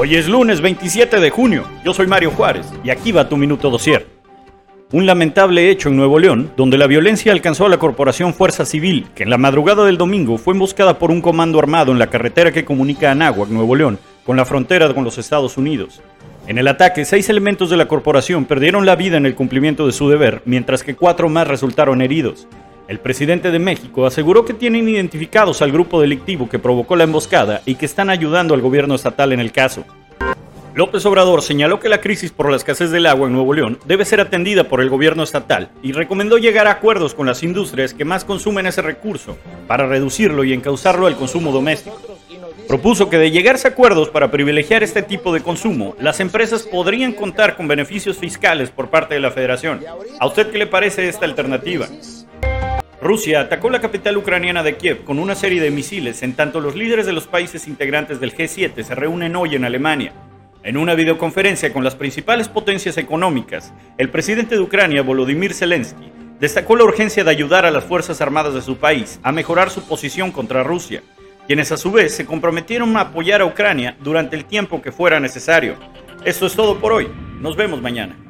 Hoy es lunes 27 de junio. Yo soy Mario Juárez y aquí va tu minuto dosier. Un lamentable hecho en Nuevo León, donde la violencia alcanzó a la corporación Fuerza Civil, que en la madrugada del domingo fue emboscada por un comando armado en la carretera que comunica Anáhuac, Nuevo León, con la frontera con los Estados Unidos. En el ataque, seis elementos de la corporación perdieron la vida en el cumplimiento de su deber, mientras que cuatro más resultaron heridos. El presidente de México aseguró que tienen identificados al grupo delictivo que provocó la emboscada y que están ayudando al gobierno estatal en el caso. López Obrador señaló que la crisis por la escasez del agua en Nuevo León debe ser atendida por el gobierno estatal y recomendó llegar a acuerdos con las industrias que más consumen ese recurso para reducirlo y encauzarlo al consumo doméstico. Propuso que de llegarse a acuerdos para privilegiar este tipo de consumo, las empresas podrían contar con beneficios fiscales por parte de la federación. ¿A usted qué le parece esta alternativa? Rusia atacó la capital ucraniana de Kiev con una serie de misiles, en tanto los líderes de los países integrantes del G7 se reúnen hoy en Alemania. En una videoconferencia con las principales potencias económicas, el presidente de Ucrania, Volodymyr Zelensky, destacó la urgencia de ayudar a las Fuerzas Armadas de su país a mejorar su posición contra Rusia, quienes a su vez se comprometieron a apoyar a Ucrania durante el tiempo que fuera necesario. Esto es todo por hoy. Nos vemos mañana.